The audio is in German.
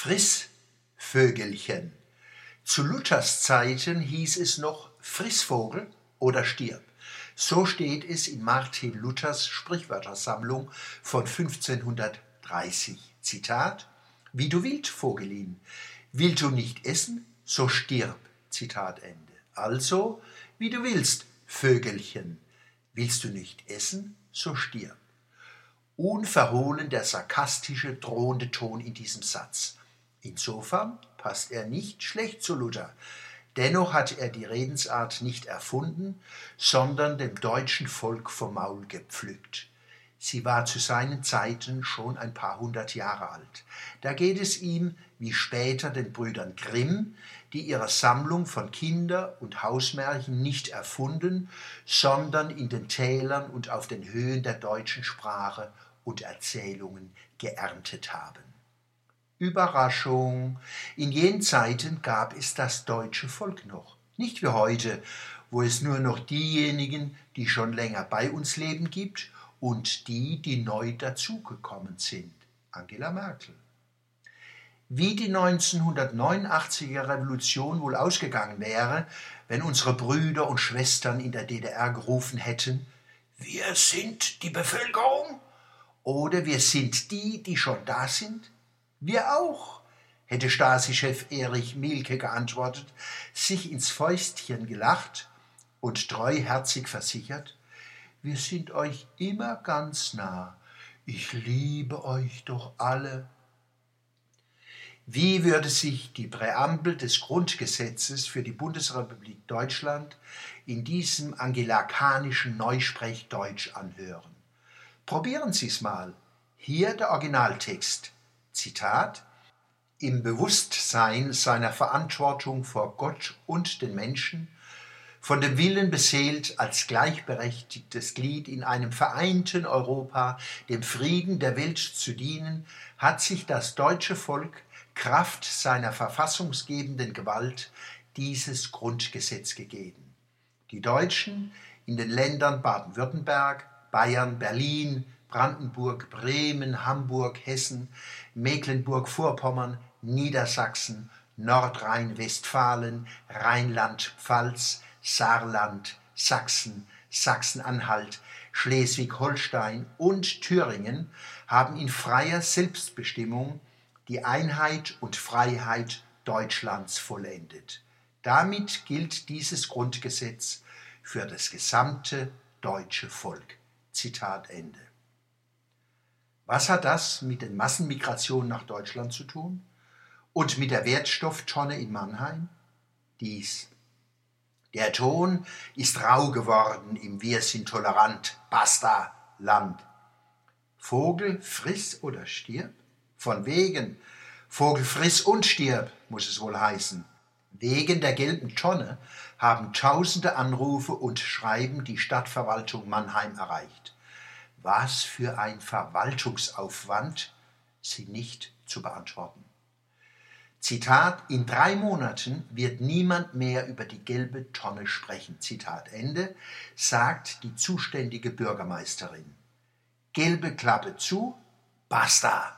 Friss, Vögelchen. Zu Luthers Zeiten hieß es noch Frissvogel oder stirb. So steht es in Martin Luthers Sprichwörtersammlung von 1530. Zitat: Wie du willst, Vogelin, willst du nicht essen, so stirb. Zitat Ende. Also, wie du willst, Vögelchen, willst du nicht essen, so stirb. Unverhohlen der sarkastische, drohende Ton in diesem Satz. Insofern passt er nicht schlecht zu Luther. Dennoch hat er die Redensart nicht erfunden, sondern dem deutschen Volk vom Maul gepflückt. Sie war zu seinen Zeiten schon ein paar hundert Jahre alt. Da geht es ihm, wie später den Brüdern Grimm, die ihre Sammlung von Kinder- und Hausmärchen nicht erfunden, sondern in den Tälern und auf den Höhen der deutschen Sprache und Erzählungen geerntet haben. Überraschung. In jenen Zeiten gab es das deutsche Volk noch. Nicht wie heute, wo es nur noch diejenigen, die schon länger bei uns leben, gibt und die, die neu dazugekommen sind. Angela Merkel. Wie die 1989er Revolution wohl ausgegangen wäre, wenn unsere Brüder und Schwestern in der DDR gerufen hätten, wir sind die Bevölkerung oder wir sind die, die schon da sind? Wir auch, hätte Stasi-Chef Erich Mielke geantwortet, sich ins Fäustchen gelacht und treuherzig versichert, wir sind euch immer ganz nah, ich liebe euch doch alle. Wie würde sich die Präambel des Grundgesetzes für die Bundesrepublik Deutschland in diesem angelakanischen Neusprechdeutsch anhören? Probieren Sie es mal. Hier der Originaltext. Zitat, im Bewusstsein seiner Verantwortung vor Gott und den Menschen, von dem Willen beseelt, als gleichberechtigtes Glied in einem vereinten Europa dem Frieden der Welt zu dienen, hat sich das deutsche Volk Kraft seiner verfassungsgebenden Gewalt dieses Grundgesetz gegeben. Die Deutschen in den Ländern Baden-Württemberg, Bayern, Berlin, Brandenburg, Bremen, Hamburg, Hessen, Mecklenburg-Vorpommern, Niedersachsen, Nordrhein-Westfalen, Rheinland-Pfalz, Saarland, Sachsen, Sachsen-Anhalt, Schleswig-Holstein und Thüringen haben in freier Selbstbestimmung die Einheit und Freiheit Deutschlands vollendet. Damit gilt dieses Grundgesetz für das gesamte deutsche Volk. Zitat Ende. Was hat das mit den Massenmigrationen nach Deutschland zu tun? Und mit der Wertstofftonne in Mannheim? Dies. Der Ton ist rau geworden im Wir sind tolerant, basta, Land. Vogel friss oder stirb? Von wegen. Vogel friss und stirb, muss es wohl heißen. Wegen der gelben Tonne haben tausende Anrufe und Schreiben die Stadtverwaltung Mannheim erreicht was für ein Verwaltungsaufwand, sie nicht zu beantworten. Zitat, in drei Monaten wird niemand mehr über die gelbe Tonne sprechen. Zitat Ende, sagt die zuständige Bürgermeisterin. Gelbe Klappe zu, basta.